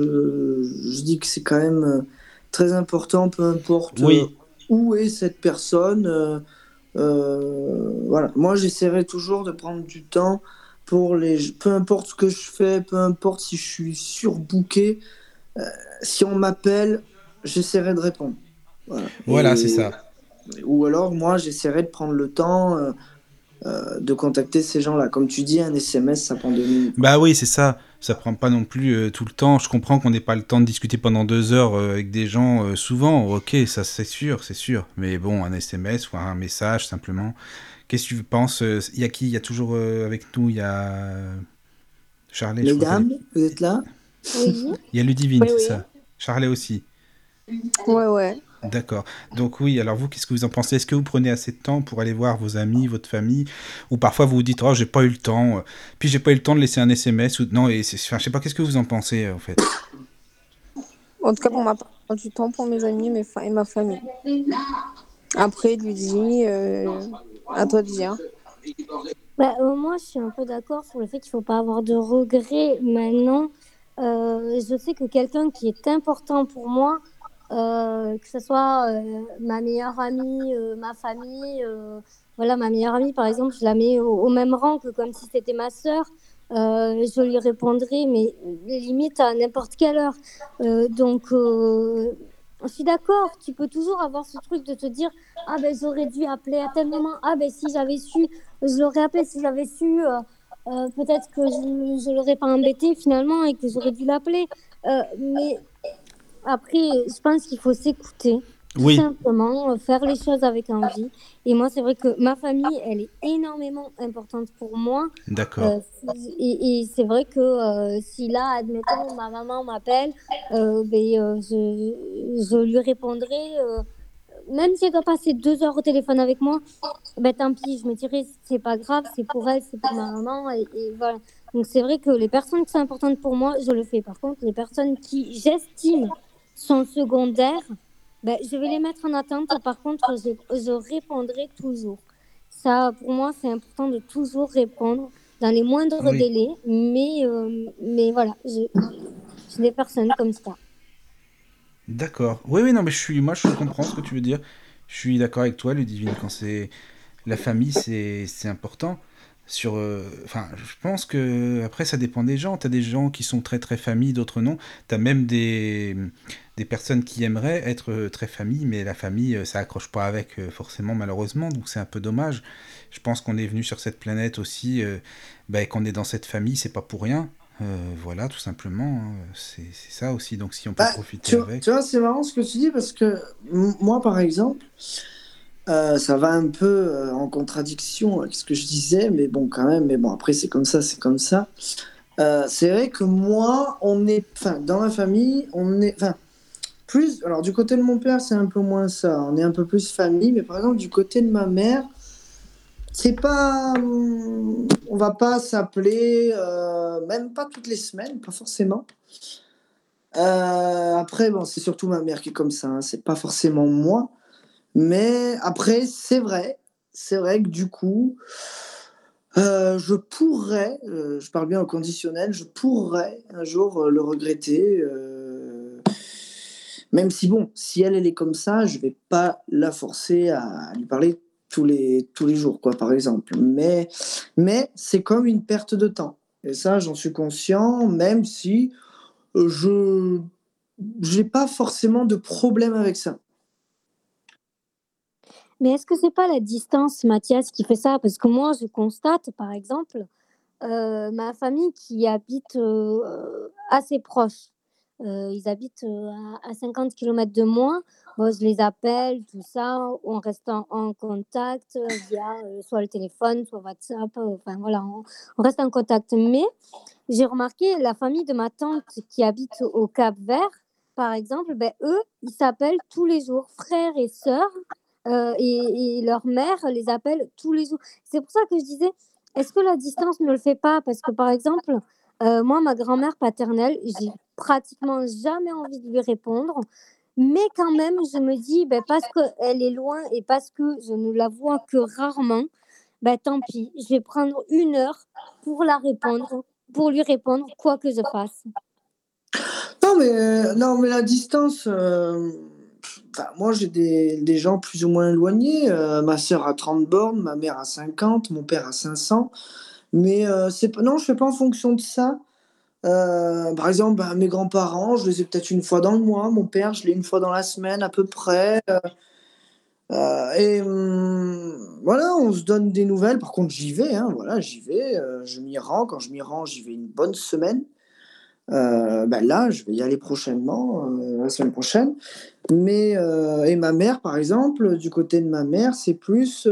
je dis que c'est quand même euh, très important, peu importe Oui. euh, où est cette personne. voilà, moi, j'essaierai toujours de prendre du temps pour les, peu importe ce que je fais, peu importe si je suis surbooké, si on m'appelle, j'essaierai de répondre. Voilà, Voilà, c'est ça. Ou alors, moi, j'essaierai de prendre le temps euh, euh, de contacter ces gens-là. Comme tu dis, un SMS, ça prend deux minutes. Bah oui, c'est ça. Ça prend pas non plus euh, tout le temps. Je comprends qu'on n'ait pas le temps de discuter pendant deux heures avec des gens souvent. Ok, ça c'est sûr, c'est sûr. Mais bon, un SMS ou un message simplement. Qu'est-ce que tu penses Il y a qui? Il y a toujours avec nous, il y a crois. Mesdames, vous êtes là? Oui. Il y a Ludivine, Oui, c'est oui. ça. Charlet aussi. Ouais, ouais. D'accord. Donc oui, alors vous, qu'est-ce que vous en pensez? Est-ce que vous prenez assez de temps pour aller voir vos amis, votre famille? Ou parfois vous vous dites, oh, j'ai pas eu le temps, euh, puis j'ai pas eu le temps de laisser un SMS ou... Non, et. Enfin, je sais pas, qu'est-ce que vous en pensez, euh, en fait? En tout cas, pour ma part, du temps pour mes amis mes fa- et ma famille. Après, lui dit, euh, à toi de dire. Bah, moi, je suis un peu d'accord sur le fait qu'il ne faut pas avoir de regrets maintenant. Euh, je sais que quelqu'un qui est important pour moi, euh, que ce soit euh, ma meilleure amie, ma famille, voilà, ma meilleure amie, par exemple, je la mets au, même rang que comme si c'était ma sœur. Je lui répondrai, mais limite à n'importe quelle heure. Donc, je suis d'accord, tu peux toujours avoir ce truc de te dire Ah ben j'aurais dû appeler à tel moment, ah ben si j'avais su, je l'aurais appelé, si j'avais su, euh, peut-être que je ne l'aurais pas embêté finalement et que j'aurais dû l'appeler. Euh, mais après, je pense qu'il faut s'écouter, tout Oui. simplement, euh, faire les choses avec envie. Et moi, c'est vrai que ma famille, elle est énormément importante pour moi. D'accord. Euh, et et c'est vrai que euh, si là, admettons, ma maman m'appelle, euh, ben, je, je lui répondrai. Même si elle doit passer deux heures au téléphone avec moi, ben tant pis, je me dirai, c'est pas grave, c'est pour elle, c'est pour ma maman. Et, et voilà. Donc c'est vrai que les personnes qui sont importantes pour moi, je le fais. Par contre, les personnes qui, j'estime, sont secondaires, ben, je vais les mettre en attente. Par contre, je, je répondrai toujours. Ça, pour moi, c'est important de toujours répondre dans les moindres Oui. délais. Mais, euh, mais voilà, je, j'ai des personnes comme ça. D'accord. Oui, oui, non, mais je suis, moi, je comprends ce que tu veux dire. Je suis d'accord avec toi, Ludivine, quand c'est la famille, c'est important. Sur, euh, enfin, je pense que après, ça dépend des gens. T'as des gens qui sont très très famille, d'autres non. T'as même des des personnes qui aimeraient être euh, très famille, mais la famille, euh, ça accroche pas avec forcément, malheureusement. Donc c'est un peu dommage. Je pense qu'on est venu sur cette planète aussi, euh, bah, qu'on est dans cette famille, c'est pas pour rien. Euh, voilà, tout simplement. hein. C'est ça aussi. Donc si on peut Bah, profiter Tu, avec. tu vois, c'est marrant ce que tu dis parce que moi, par exemple, euh, ça va un peu euh, en contradiction avec ce que je disais, mais bon, quand même, mais bon, après, c'est comme ça, c'est comme ça. C'est vrai que moi, on est, enfin, dans la famille, on est, enfin, plus, alors du côté de mon père, c'est un peu moins ça, on est un peu plus famille, mais par exemple, du côté de ma mère, c'est pas, hum, on va pas s'appeler, euh, même pas toutes les semaines, pas forcément. Euh, après, bon, c'est surtout ma mère qui est comme ça, hein, c'est pas forcément moi. Mais après, c'est vrai, c'est vrai que du coup, euh, je pourrais, je parle bien au conditionnel, je pourrais un jour le regretter. Même si, bon, si elle, elle est comme ça, je vais pas la forcer à lui parler tous les, tous les jours, quoi, par exemple. Mais, mais c'est comme une perte de temps. Et ça, j'en suis conscient, même si euh, je n'ai pas forcément de problème avec ça. Mais est-ce que c'est pas la distance, Mathias, qui fait ça? Parce que moi, je constate, par exemple, euh, ma famille qui habite euh, assez proche. Euh, ils habitent à, 50 km de moi. je les appelle, tout ça. On reste en, contact via soit le téléphone, soit WhatsApp. Enfin voilà, on, reste en contact. Mais j'ai remarqué la famille de ma tante qui habite au Cap Vert, par exemple, ben, eux, ils s'appellent tous les jours, frères et sœurs. et, leur mère les appelle tous les jours. C'est pour ça que je disais, est-ce que la distance ne le fait pas? Parce que par exemple, euh, moi, ma grand-mère paternelle, j'ai pratiquement jamais envie de lui répondre. Mais quand même, je me dis, ben, parce qu'elle est loin et parce que je ne la vois que rarement, ben, tant pis, je vais prendre une heure pour la répondre, pour lui répondre, quoi que je fasse. Non, mais, euh, non, mais la distance, euh, moi, j'ai des, gens plus ou moins éloignés. Ma sœur a 30 bornes, ma mère a 50, mon père a 500. Mais euh, non, je ne fais pas en fonction de ça. Euh, par exemple, bah, mes grands-parents, je les ai peut-être une fois dans le mois. Mon père, je l'ai une fois dans la semaine à peu près. et hum, voilà, on se donne des nouvelles. Par contre, j'y vais. Hein, voilà, j'y vais. je m'y rends. Quand je m'y rends, j'y vais une bonne semaine. Euh, ben là, je vais y aller prochainement, euh, la semaine prochaine. Mais, euh, et ma mère, par exemple, du côté de ma mère, c'est plus,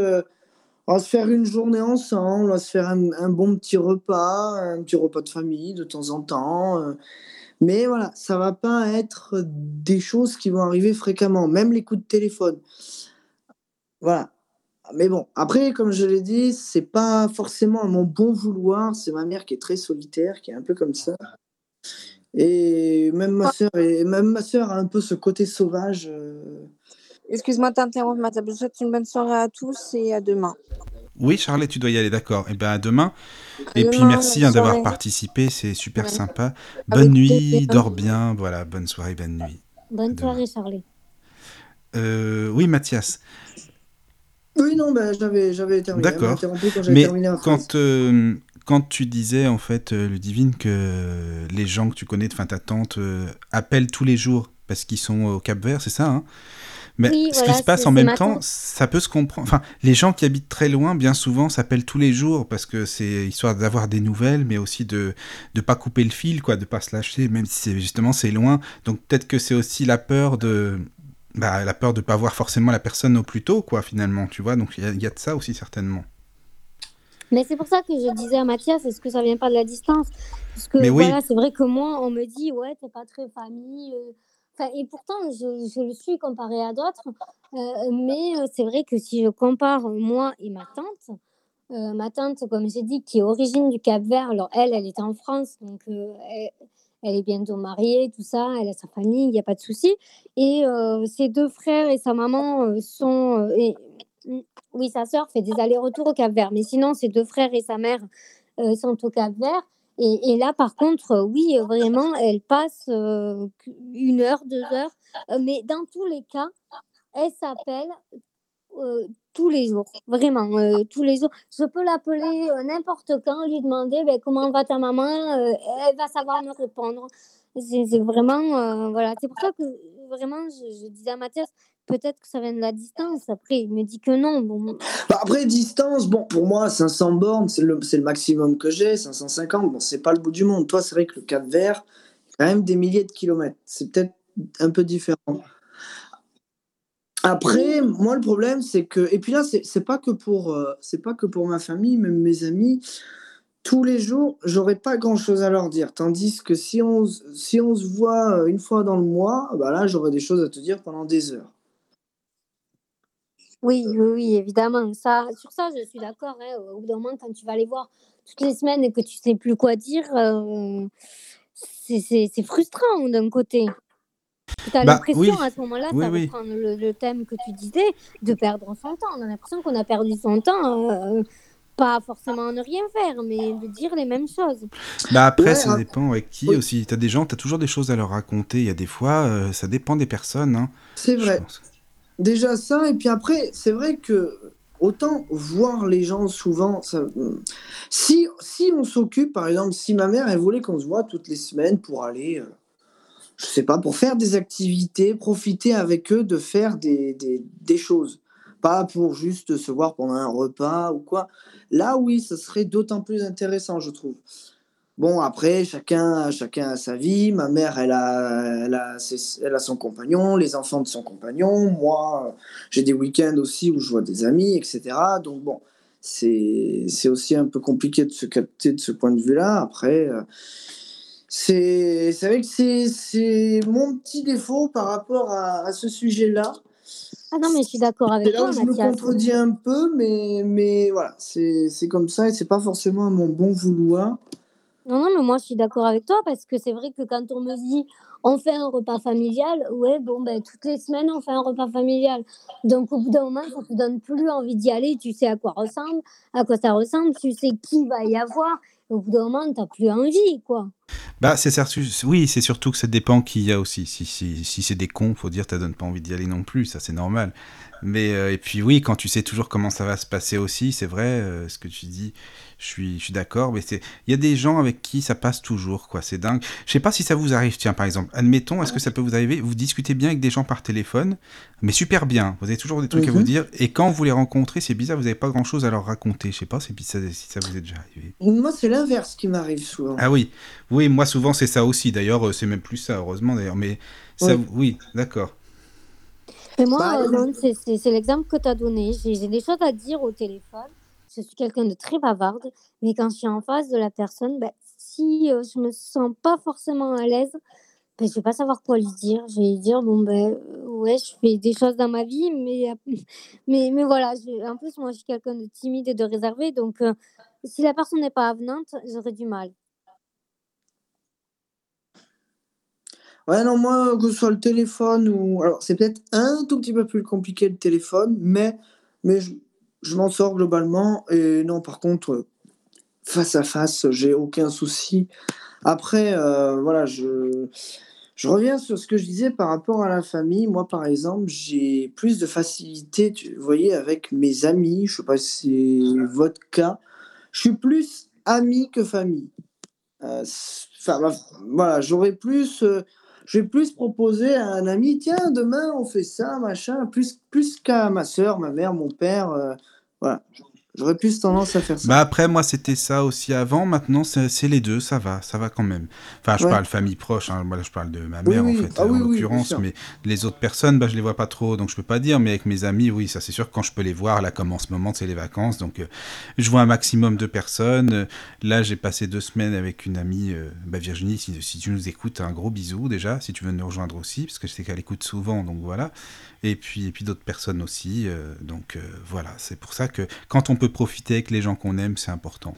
on va se faire une journée ensemble, on va se faire un, bon petit repas, un petit repas de famille de temps en temps. mais voilà, ça va pas être des choses qui vont arriver fréquemment, même les coups de téléphone. Voilà. Mais bon, après, comme je l'ai dit, c'est pas forcément à mon bon vouloir. C'est ma mère qui est très solitaire, qui est un peu comme ça. Et même ma sœur, et même ma a un peu ce côté sauvage. Euh. Excuse-moi de t'interrompre, Je vous souhaite une bonne soirée à tous et à demain. Oui, Charlotte, tu dois y aller, d'accord. Et eh bien, à demain. et puis, merci hein, d'avoir participé, c'est super sympa. Bonne nuit, dors bien. Voilà, bonne soirée, bonne nuit. Bonne soirée, Charlie. Euh, oui, Mathias. Oui, non, ben, j'avais, j'avais terminé. D'accord. Mais quand, euh, quand tu disais, en fait, le euh, Divine, que les gens que tu connais, enfin ta tante, euh, appellent tous les jours parce qu'ils sont au Cap Vert, c'est ça hein? Mais ce qui se passe en même temps, ça peut se comprendre. Enfin, les gens qui habitent très loin, bien souvent, s'appellent tous les jours parce que c'est histoire d'avoir des nouvelles, mais aussi de ne pas couper le fil, quoi, de pas se lâcher, même si justement c'est loin. Donc peut-être que c'est aussi la peur de, bah, la peur de pas voir forcément la personne au plus tôt, quoi, finalement, tu vois. Donc il y, a de ça aussi certainement. Mais c'est pour ça que je disais à Mathias, est-ce que ça vient pas de la distance? Parce que voilà, c'est vrai que moi, on me dit, ouais, t'es pas très famille. Euh. Et pourtant, je, je, le suis comparé à d'autres. Euh, mais euh, c'est vrai que si je compare moi et ma tante, ma tante, comme j'ai dit, qui est origine du Cap Vert, alors elle, elle est en France, donc elle, est bientôt mariée, tout ça, elle a sa famille, il n'y a pas de souci. Et ses deux frères et sa maman sont. Et, oui, sa sœur fait des allers-retours au Cap-Vert, mais sinon, ses deux frères et sa mère euh, sont au Cap-Vert. Et, là, par contre, oui, vraiment, elle passe euh, une heure, deux heures. Euh, mais dans tous les cas, elle s'appelle tous les jours, vraiment, tous les jours. Je peux l'appeler n'importe quand, lui demander ben, comment va ta maman, elle va savoir me répondre. C'est vraiment, voilà, c'est pour ça que vraiment, je, je disais à Mathias, peut-être que ça vient de la distance. Après, il me dit que non. Bon. Bah, après, distance, bon, pour moi, 500 bornes, c'est le, le, maximum que j'ai. 550, bon, c'est pas le bout du monde. Toi, c'est vrai que le Cap Vert, quand même des milliers de kilomètres. C'est peut-être un peu différent. Après, moi, le problème, c'est que. Et puis là, c'est pas que pour euh, pas que pour ma famille, même mes amis. Tous les jours, j'aurais pas grand chose à leur dire. Tandis que si on, si on se voit euh, une fois dans le mois, bah là, j'aurais des choses à te dire pendant des heures. Oui, oui, évidemment. Ça, sur ça, je suis d'accord. Hein. Au bout d'un moment, quand tu vas les voir toutes les semaines et que tu sais plus quoi dire, euh, c'est frustrant d'un côté. Tu as bah, l'impression à ce moment-là, ça reprend le, thème que tu disais, de perdre son temps. On a l'impression qu'on a perdu son temps. Euh, pas forcément ne rien faire, mais de dire les mêmes choses. Bah après, Ouais, ça hein. dépend avec qui Oui. aussi. T'as des gens, t'as toujours des choses à leur raconter. Il y a des fois, euh, ça dépend des personnes. Hein, C'est je vrai. pense. Déjà ça, et puis après, c'est vrai que autant voir les gens souvent, si, si on s'occupe, par exemple, si ma mère, elle voulait qu'on se voit toutes les semaines pour aller, euh, je sais pas, pour faire des activités, profiter avec eux de faire des, des, des choses. Pas pour juste se voir pendant un repas ou quoi. Là, oui, ça serait d'autant plus intéressant, je trouve. Bon, après, chacun, chacun a sa vie. Ma mère, elle a, elle, a, ses- elle a son compagnon, les enfants de son compagnon. Moi, j'ai des week-ends aussi où je vois des amis, etc. Donc, bon, c'est aussi un peu compliqué de se capter de ce point de vue-là. Après, euh, c'est vrai que c'est mon petit défaut par rapport à, à ce sujet-là. Ah non, mais je suis d'accord avec là toi, où je me contredis un peu, mais, mais voilà, c'est c'est comme ça et c'est pas forcément à mon bon vouloir. Non, non, mais moi je suis d'accord avec toi parce que c'est vrai que quand on me dit on fait un repas familial, ouais, bon, ben toutes les semaines on fait un repas familial. Donc au bout d'un moment, ça te donne plus envie d'y aller. Tu sais à quoi ressemble, à quoi ça ressemble, tu sais qui va y avoir. Au bout d'un moment, t'as plus envie, quoi. Bah, c'est oui, c'est surtout que ça dépend qui y a aussi. Si, si, si c'est des cons, faut dire, ça donne pas envie d'y aller non plus, ça c'est normal. Mais euh, et puis oui, quand tu sais toujours comment ça va se passer aussi, c'est vrai, euh, ce que tu dis, je suis, je suis d'accord. Mais c'est, il y a des gens avec qui ça passe toujours, quoi. C'est dingue. Je sais pas si ça vous arrive. Tiens, par exemple, admettons, est-ce que ça peut vous arriver Vous discutez bien avec des gens par téléphone, mais super bien. Vous avez toujours des trucs à Mhm. vous dire. Et quand vous les rencontrez, c'est bizarre, vous avez pas grand chose à leur raconter. Je sais pas si ça, si ça vous est déjà arrivé. Moi, c'est l'inverse qui m'arrive souvent. Ah oui, oui, moi souvent c'est ça aussi. D'ailleurs, euh, c'est même plus ça, heureusement d'ailleurs. Mais ça, oui, d'accord. Et moi, Bah, euh, c'est- l'exemple que tu as donné. J'ai des choses à dire au téléphone. Je suis quelqu'un de très bavarde, mais quand je suis en face de la personne, ben, si euh, je me sens pas forcément à l'aise, ben, je vais pas savoir quoi lui dire. Je vais lui dire, bon, ben, euh, ouais, je fais des choses dans ma vie, mais, euh, mais, mais voilà. en plus, moi, je suis quelqu'un de timide et de réservé, donc euh, si la personne n'est pas avenante, j'aurais du mal. Ouais, non, moi, que ce soit le téléphone ou. Alors, c'est peut-être un tout petit peu plus compliqué le téléphone, mais, mais je, je m'en sors globalement. Et non, par contre, euh, face à face, j'ai aucun souci. Après, euh, voilà, je, je reviens sur ce que je disais par rapport à la famille. Moi, par exemple, j'ai plus de facilité, vous voyez, avec mes amis. Je sais pas si c'est votre cas. Je suis plus ami que famille. Euh, Enfin, voilà, j'aurais plus. Je vais plus proposer à un ami, tiens, demain on fait ça, machin, plus, plus qu'à ma soeur, ma mère, mon père. euh, voilà, j'aurais plus tendance à faire ça. Bah après, moi c'était ça aussi avant. Maintenant, c'est les deux, ça va, ça va quand même. Enfin, je Ouais. parle famille proche. Hein. Moi, là, je parle de ma mère oui. en fait, Ah en oui, l'occurrence. mais les autres personnes, bah, je les vois pas trop, donc je peux pas dire. Mais avec mes amis, oui, ça c'est sûr. Quand je peux les voir, là, comme en ce moment, c'est les vacances, donc euh, je vois un maximum de personnes. Euh, Là, j'ai passé deux semaines avec une amie, euh, bah, Virginie. Si, si tu nous écoutes, un gros bisou déjà. Si tu veux nous rejoindre aussi, parce que je sais qu'elle écoute souvent, donc voilà. Et puis, et puis d'autres personnes aussi. euh, donc euh, voilà, c'est pour ça que quand on peut profiter avec les gens qu'on aime, c'est important.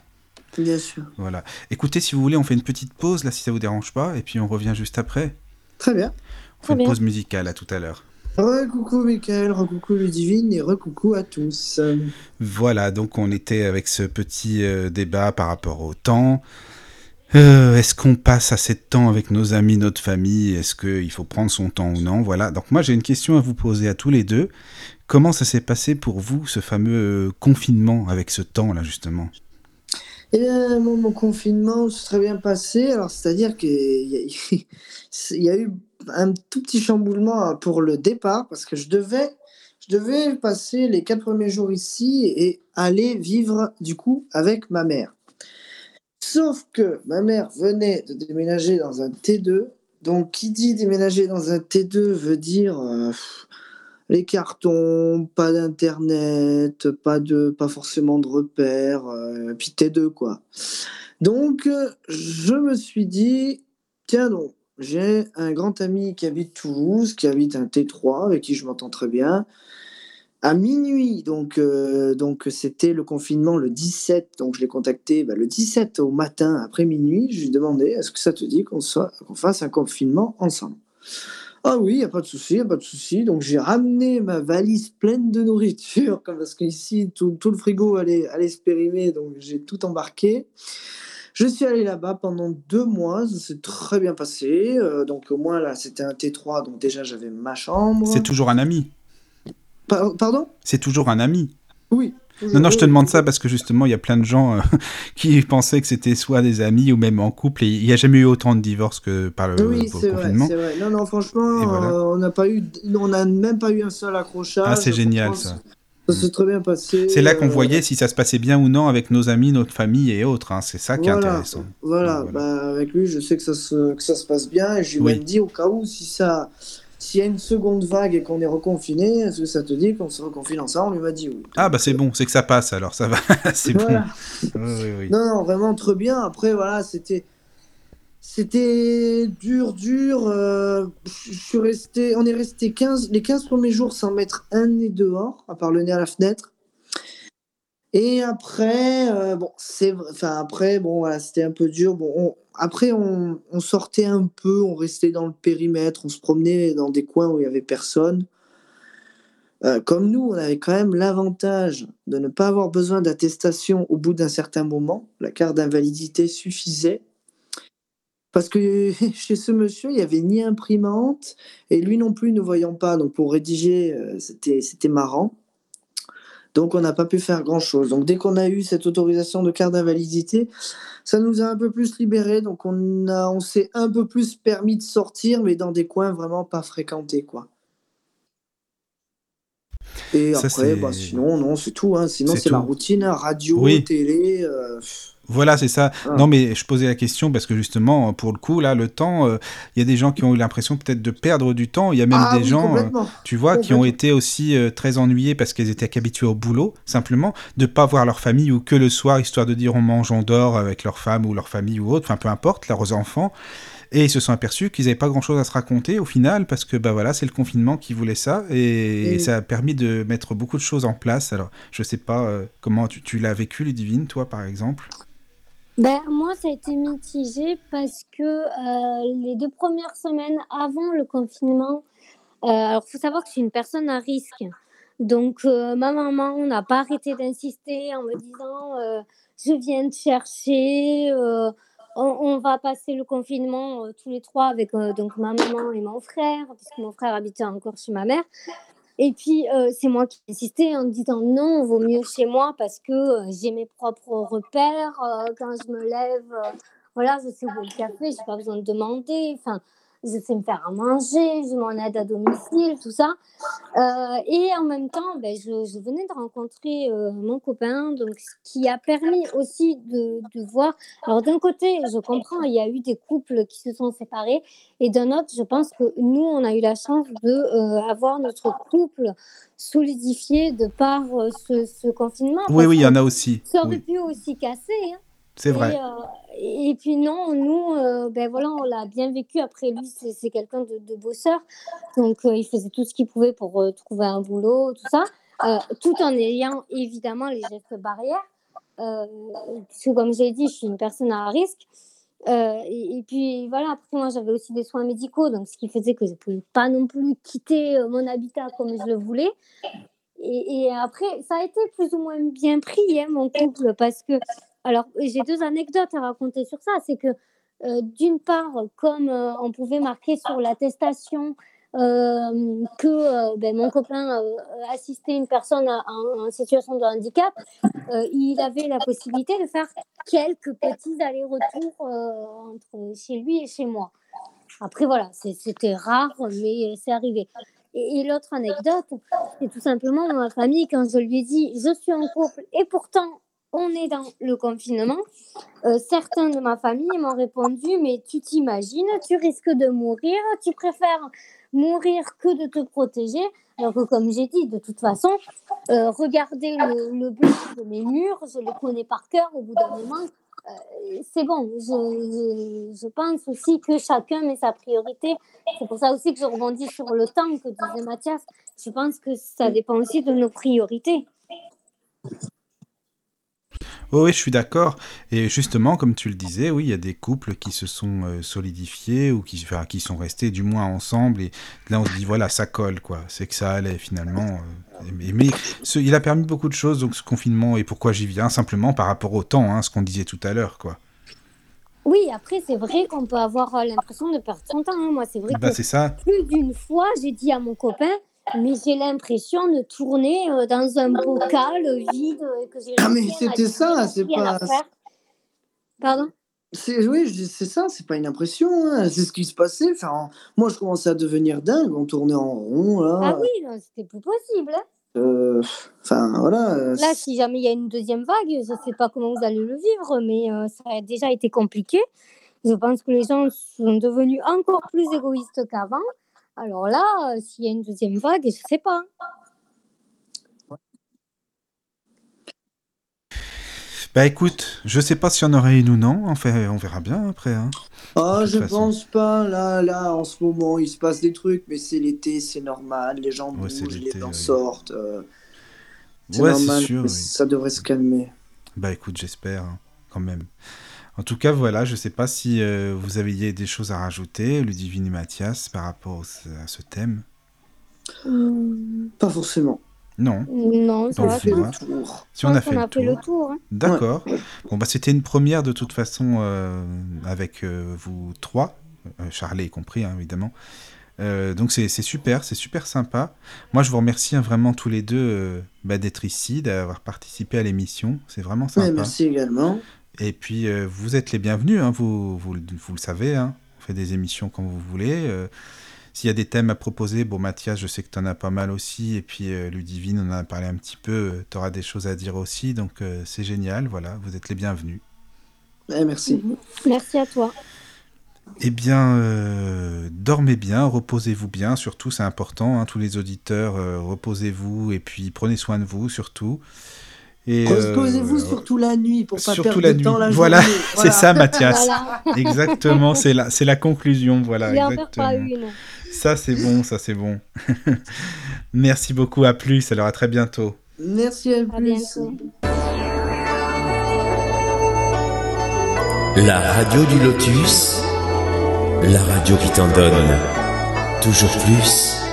Bien sûr. Voilà. Écoutez, si vous voulez, on fait une petite pause là, si ça vous dérange pas, et puis on revient juste après. Très bien. On Très fait une bien. pause musicale. À tout à l'heure. Re-coucou Michael, re-coucou Ludivine et re-coucou à tous. Voilà, donc on était avec ce petit euh, débat par rapport au temps. Euh, Est-ce qu'on passe assez de temps avec nos amis, notre famille? Est-ce qu'il faut prendre son temps ou non? Voilà. Donc moi j'ai une question à vous poser à tous les deux. Comment ça s'est passé pour vous ce fameux euh, confinement avec ce temps là justement bien, mon, mon confinement s'est très bien passé. Alors, c'est-à-dire qu'il y, y a eu un tout petit chamboulement pour le départ parce que je devais, je devais passer les quatre premiers jours ici et aller vivre du coup avec ma mère. Sauf que ma mère venait de déménager dans un T2. Donc, qui dit déménager dans un T2 veut dire euh, les cartons, pas d'internet, pas de, pas forcément de repères, euh, puis T2 quoi. Donc, euh, je me suis dit, tiens donc, j'ai un grand ami qui habite Toulouse, qui habite un T3, avec qui je m'entends très bien. À minuit, donc euh, donc c'était le confinement le 17, donc je l'ai contacté bah, le 17 au matin après minuit. Je lui ai demandé est-ce que ça te dit qu'on fasse un confinement ensemble? Ah oui, n'y a pas de souci, y a pas de souci. Donc j'ai ramené ma valise pleine de nourriture, parce qu'ici, tout, tout, le frigo allait, allait se périmer, donc j'ai tout embarqué. Je suis allé là-bas pendant deux mois, ça s'est très bien passé. Euh, donc au moins là, c'était un T3, donc déjà j'avais ma chambre. C'est toujours un ami. Pardon? C'est toujours un ami. Oui, non, non, je te demande ça parce que justement, il y a plein de gens euh, qui pensaient que c'était soit des amis ou même en couple. Et il n'y a jamais eu autant de divorces que par le, oui, c'est vrai, c'est vrai. Non, non, franchement, euh, on n'a pas eu, on n'a même pas eu un seul accrochage. Ah, c'est génial ça. Ça s'est très bien passé. C'est là qu'on euh, voyait si ça se passait bien ou non avec nos amis, notre famille et autres. Hein. C'est ça qui est intéressant. Voilà, Bah, avec lui, je sais que ça se, que ça se passe bien. Et je lui ai même dit au cas où, si ça, s'il y a une seconde vague et qu'on est reconfiné, est-ce que ça te dit qu'on se reconfine ensemble? Il m'a dit oui. Ah bah c'est bon, c'est que ça passe alors, ça va, c'est bon. Non, non, vraiment très bien. Après, voilà, c'était... C'était dur, dur. Euh, je suis resté, on est resté 15, les 15 premiers jours sans mettre un nez dehors, à part le nez à la fenêtre. Et après, euh, bon, c'est, enfin après, bon, voilà, c'était un peu dur. Bon, après, on, sortait un peu, on restait dans le périmètre, on se promenait dans des coins où il y avait personne. Euh, comme nous, on avait quand même l'avantage de ne pas avoir besoin d'attestation au bout d'un certain moment. La carte d'invalidité suffisait. Parce que chez ce monsieur, il n'y avait ni imprimante, et lui non plus ne voyant pas. Donc pour rédiger, euh, c'était marrant. Donc on n'a pas pu faire grand-chose. Donc dès qu'on a eu cette autorisation de carte d'invalidité, ça nous a un peu plus libérés. Donc on, on s'est un peu plus permis de sortir, mais dans des coins vraiment pas fréquentés. quoi. Et après, bah, sinon, non, c'est tout. Hein. Sinon, c'est la routine, hein. radio, télé. Euh, voilà, c'est ça. Ah. Non, mais je posais la question parce que justement, pour le coup, là, le temps, euh, il y a des gens qui ont eu l'impression peut-être de perdre du temps. Il y a même ah des gens, euh, tu vois, qui ont été aussi euh, très ennuyés parce qu'ils étaient habitués au boulot, simplement, de pas voir leur famille ou que le soir, histoire de dire on mange, on dort avec leur femme ou leur famille ou autre, enfin peu importe, leurs enfants. Et ils se sont aperçus qu'ils n'avaient pas grand-chose à se raconter au final, parce que bah voilà, c'est le confinement qui voulait ça, et, ça a permis de mettre beaucoup de choses en place. Alors, je sais pas comment tu, tu l'as vécu, Ludivine, toi, par exemple? Ben, moi, ça a été mitigé parce que euh, les deux premières semaines avant le confinement, euh, alors il faut savoir que je suis une personne à risque. Donc, euh, ma maman n'a pas arrêté d'insister en me disant euh, Je viens te chercher, euh, on, va passer le confinement tous les trois avec donc ma maman et mon frère, puisque mon frère habitait encore chez ma mère. Et puis, euh, c'est moi qui ai en disant non, vaut mieux chez moi parce que euh, j'ai mes propres repères. Euh, quand je me lève, voilà, je sais où est le café, j'ai pas besoin de demander. Enfin, je sais me faire à manger, je m'en aide à domicile, tout ça. Euh, et en même temps, ben, je, je, venais de rencontrer euh, mon copain, donc ce qui a permis aussi de, de voir. Alors d'un côté, je comprends, il y a eu des couples qui se sont séparés, et d'un autre, je pense que nous, on a eu la chance de euh, avoir notre couple solidifié de par ce, ce, confinement. Oui, oui, il y en a aussi. Ça aurait oui. pu aussi casser. Hein. C'est vrai. Et, et, puis non, nous, euh, ben voilà, on l'a bien vécu. Après lui, c'est quelqu'un de, bosseur, donc euh, il faisait tout ce qu'il pouvait pour euh, trouver un boulot, tout ça, tout en ayant évidemment les gestes barrières. puisque comme j'ai dit, je suis une personne à risque. Et, puis voilà, après moi j'avais aussi des soins médicaux, donc ce qui faisait que je ne pouvais pas non plus quitter mon habitat comme je le voulais. Et, et, après, ça a été plus ou moins bien pris, hein, mon couple, parce que alors, j'ai deux anecdotes à raconter sur ça. C'est que, euh, d'une part, comme euh, on pouvait marquer sur l'attestation euh, que ben, mon copain assistait une personne en, situation de handicap, il avait la possibilité de faire quelques petits allers-retours entre chez lui et chez moi. Après, voilà, c'était rare, mais c'est arrivé. Et, et l'autre anecdote, c'est tout simplement ma famille, quand je lui ai dit, je suis en couple, et pourtant, on est dans le confinement. Euh, certains de ma famille m'ont répondu, mais tu t'imagines, tu risques de mourir, tu préfères mourir que de te protéger. Alors que comme j'ai dit, de toute façon, euh, regardez le, le de mes murs, je le connais par cœur au bout d'un moment. Euh, c'est bon, je, je, je, pense aussi que chacun met sa priorité. C'est pour ça aussi que je rebondis sur le temps que disait Mathias. Je pense que ça dépend aussi de nos priorités. Oui, oui, je suis d'accord. Et justement, comme tu le disais, oui, il y a des couples qui se sont euh, solidifiés ou qui, enfin, qui sont restés du moins ensemble. Et là, on se dit, voilà, ça colle, quoi. C'est que ça allait finalement. euh, mais mais ce- il a permis beaucoup de choses, donc ce confinement, et pourquoi j'y viens, simplement par rapport au temps, hein, ce qu'on disait tout à l'heure, quoi. Oui, après, c'est vrai qu'on peut avoir euh, l'impression de perdre son temps. hein. Moi, c'est vrai Bah, que ça. plus d'une fois, j'ai dit à mon copain, mais j'ai l'impression de tourner euh, dans un bocal vide que j'ai Ah, mais c'était ça, c'est pas-. Pardon? Oui, c'est ça, c'est pas une impression, hein, c'est ce qui se passait. Enfin, moi, je commençais à devenir dingue, on tournait en rond là. Ah oui, c'était plus possible. hein. Euh, Enfin voilà. euh, Là, si jamais il y a une deuxième vague, je ne sais pas comment vous allez le vivre, mais euh, ça a déjà été compliqué. Je pense que les gens sont devenus encore plus égoïstes qu'avant. Alors là, euh, s'il y a une deuxième vague, je ne sais pas. Bah écoute, je sais pas s'il y en aurait une ou non, enfin, on verra bien après. Hein. Ah, je façon. pense pas. Là, là, en ce moment, il se passe des trucs, mais c'est l'été, c'est normal. Les gens Ouais, bougent, les gens oui. sortent. euh, c'est Ouais, c'est normal. sûr. oui. Ça devrait se calmer. Bah écoute, j'espère hein, quand même. En tout cas, voilà, je sais pas si euh, vous aviez des choses à rajouter, Ludivine et Mathias, par rapport au- à ce thème. Hmm, Pas forcément. Non. non, ça va. le tour. Si on a fait le a fait le tour. tour. hein. D'accord. Bon, bah c'était une première de toute façon euh, avec euh, vous trois, euh, Charlie y compris, hein, évidemment. Euh, donc c'est super, c'est super sympa. Moi, je vous remercie hein, vraiment tous les deux euh, bah, d'être ici, d'avoir participé à l'émission. C'est vraiment Ouais, sympa. merci également. Et puis, euh, vous êtes les bienvenus, hein, vous, vous, le- vous le savez, hein, on fait des émissions quand vous voulez. euh, S'il y a des thèmes à proposer, bon, Mathias, je sais que tu en as pas mal aussi, et puis euh, Ludivine, on en a parlé un petit peu, tu auras des choses à dire aussi, donc euh, c'est génial, voilà, vous êtes les bienvenus. Ouais, merci. Mhm. Merci à toi. Eh bien, euh, dormez bien, reposez-vous bien, surtout, c'est important, hein, tous les auditeurs, euh, reposez-vous, et puis prenez soin de vous, surtout. Et, euh, Reposez-vous surtout la nuit pour pas perdre la de temps nuit. la Voilà, journée. C'est ça, Mathias. Voilà, Exactement, c'est la, c'est la conclusion, voilà. il exactement. pas une. Ça, c'est bon, ça, c'est bon. Merci beaucoup, à plus, alors à très bientôt. Merci à À plus. bientôt. La radio du lotus, la radio qui t'en donne toujours plus.